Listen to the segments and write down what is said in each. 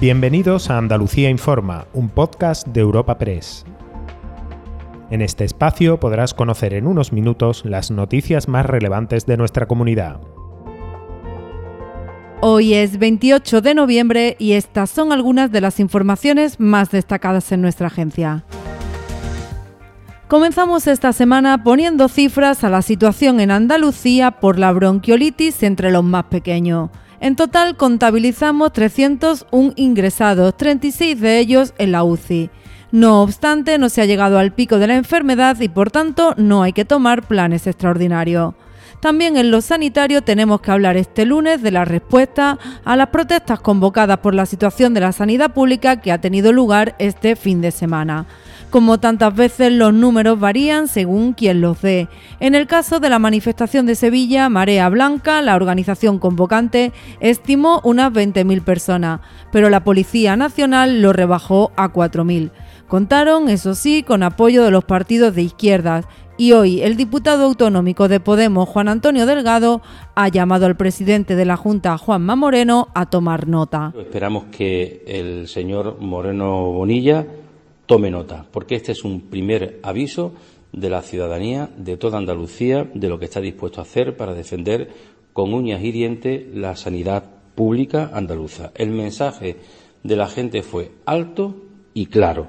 Bienvenidos a Andalucía Informa, un podcast de Europa Press. En este espacio podrás conocer en unos minutos las noticias más relevantes de nuestra comunidad. Hoy es 28 de noviembre y estas son algunas de las informaciones más destacadas en nuestra agencia. Comenzamos esta semana poniendo cifras a la situación en Andalucía por la bronquiolitis entre los más pequeños. En total contabilizamos 301 ingresados, 36 de ellos en la UCI. No obstante, no se ha llegado al pico de la enfermedad y por tanto no hay que tomar planes extraordinarios. También en lo sanitario tenemos que hablar este lunes de la respuesta a las protestas convocadas por la situación de la sanidad pública que ha tenido lugar este fin de semana. Como tantas veces, los números varían según quien los dé. En el caso de la manifestación de Sevilla, Marea Blanca, la organización convocante, estimó unas 20.000 personas, pero la Policía Nacional lo rebajó a 4.000. Contaron, eso sí, con apoyo de los partidos de izquierdas y hoy el diputado autonómico de Podemos, Juan Antonio Delgado, ha llamado al presidente de la Junta, Juanma Moreno, a tomar nota. Esperamos que el señor Moreno Bonilla tome nota, porque este es un primer aviso de la ciudadanía de toda Andalucía de lo que está dispuesto a hacer para defender con uñas y dientes la sanidad pública andaluza. El mensaje de la gente fue alto y claro.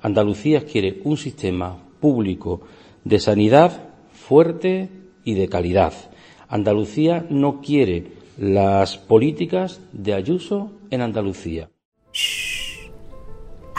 Andalucía quiere un sistema público de sanidad fuerte y de calidad. Andalucía no quiere las políticas de Ayuso en Andalucía.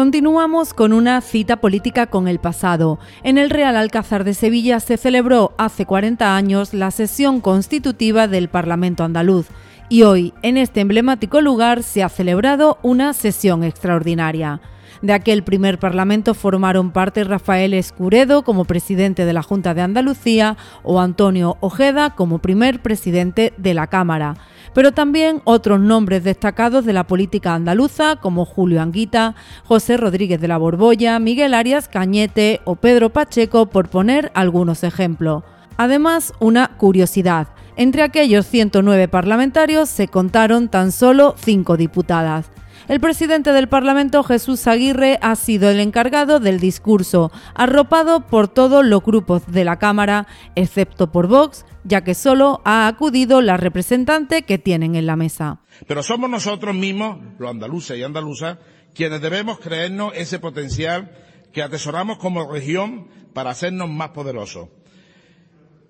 Continuamos con una cita política con el pasado. En el Real Alcázar de Sevilla se celebró hace 40 años la sesión constitutiva del Parlamento andaluz y hoy en este emblemático lugar se ha celebrado una sesión extraordinaria. De aquel primer Parlamento formaron parte Rafael Escuredo como presidente de la Junta de Andalucía o Antonio Ojeda como primer presidente de la Cámara, pero también otros nombres destacados de la política andaluza como Julio Anguita, José Rodríguez de la Borbolla, Miguel Arias Cañete o Pedro Pacheco, por poner algunos ejemplos. Además, una curiosidad. Entre aquellos 109 parlamentarios se contaron tan solo 5 diputadas. El presidente del Parlamento, Jesús Aguirre, ha sido el encargado del discurso, arropado por todos los grupos de la Cámara, excepto por Vox, ya que solo ha acudido la representante que tienen en la mesa. Pero somos nosotros mismos, los andaluces y andaluzas, quienes debemos creernos ese potencial que atesoramos como región para hacernos más poderosos.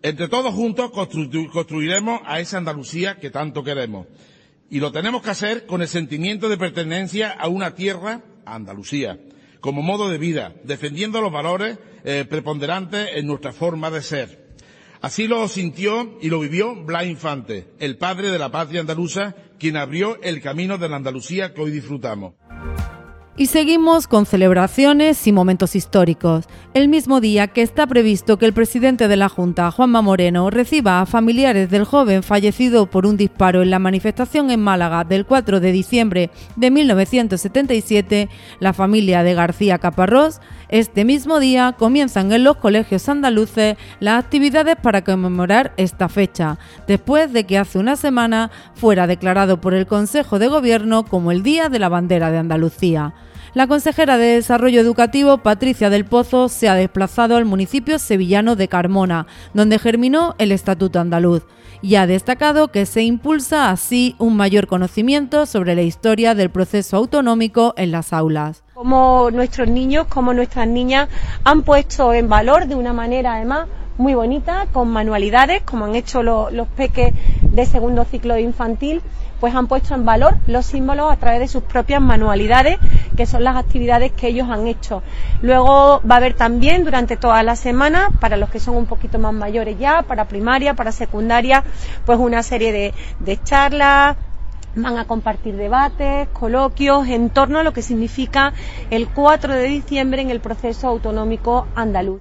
Entre todos juntos construiremos a esa Andalucía que tanto queremos. Y lo tenemos que hacer con el sentimiento de pertenencia a una tierra, Andalucía, como modo de vida, defendiendo los valores eh, preponderantes en nuestra forma de ser. Así lo sintió y lo vivió Blas Infante, el padre de la patria andaluza, quien abrió el camino de la Andalucía que hoy disfrutamos. Y seguimos con celebraciones y momentos históricos. El mismo día que está previsto que el presidente de la Junta, Juanma Moreno, reciba a familiares del joven fallecido por un disparo en la manifestación en Málaga del 4 de diciembre de 1977, la familia de García Caparrós, este mismo día comienzan en los colegios andaluces las actividades para conmemorar esta fecha, después de que hace una semana fuera declarado por el Consejo de Gobierno como el Día de la Bandera de Andalucía. La consejera de Desarrollo Educativo, Patricia del Pozo, se ha desplazado al municipio sevillano de Carmona, donde germinó el Estatuto Andaluz, y ha destacado que se impulsa así un mayor conocimiento sobre la historia del proceso autonómico en las aulas. Como nuestros niños, como nuestras niñas han puesto en valor de una manera además muy bonita, con manualidades, como han hecho los, peques de segundo ciclo infantil, pues han puesto en valor los símbolos a través de sus propias manualidades, que son las actividades que ellos han hecho. Luego va a haber también durante toda la semana, para los que son un poquito más mayores ya, para primaria, para secundaria, pues una serie de, de charlas, van a compartir debates, coloquios en torno a lo que significa el 4 de diciembre en el proceso autonómico andaluz.